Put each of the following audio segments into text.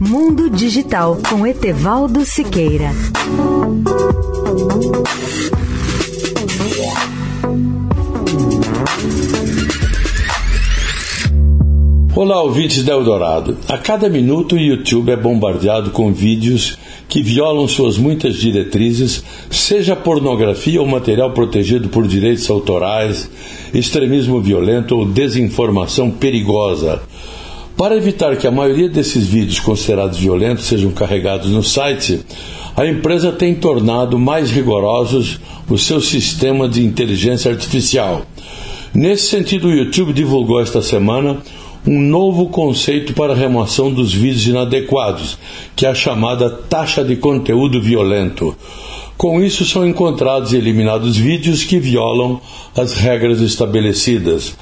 Mundo Digital com Etevaldo Siqueira. Olá, ouvintes da Eldorado. A cada minuto o YouTube é bombardeado com vídeos que violam suas muitas diretrizes, seja pornografia ou material protegido por direitos autorais, extremismo violento ou desinformação perigosa. Para evitar que a maioria desses vídeos considerados violentos sejam carregados no site, a empresa tem tornado mais rigorosos o seu sistema de inteligência artificial. Nesse sentido, o YouTube divulgou esta semana um novo conceito para a remoção dos vídeos inadequados, que é a chamada taxa de conteúdo violento. Com isso, são encontrados e eliminados vídeos que violam as regras estabelecidas.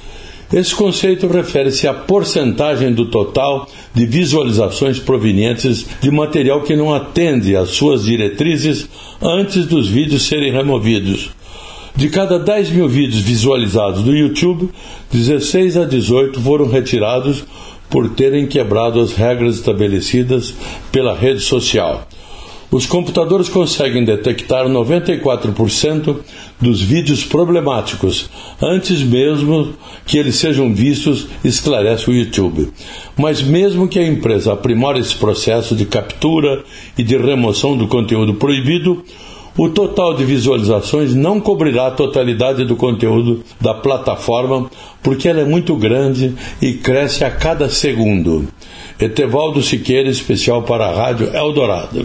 Esse conceito refere-se à porcentagem do total de visualizações provenientes de material que não atende às suas diretrizes antes dos vídeos serem removidos. De cada 10 mil vídeos visualizados do YouTube, 16 a 18 foram retirados por terem quebrado as regras estabelecidas pela rede social. Os computadores conseguem detectar 94% dos vídeos problemáticos antes mesmo que eles sejam vistos, esclarece o YouTube. Mas mesmo que a empresa aprimore esse processo de captura e de remoção do conteúdo proibido, o total de visualizações não cobrirá a totalidade do conteúdo da plataforma, porque ela é muito grande e cresce a cada segundo. Etevaldo Siqueira, especial para a Rádio Eldorado.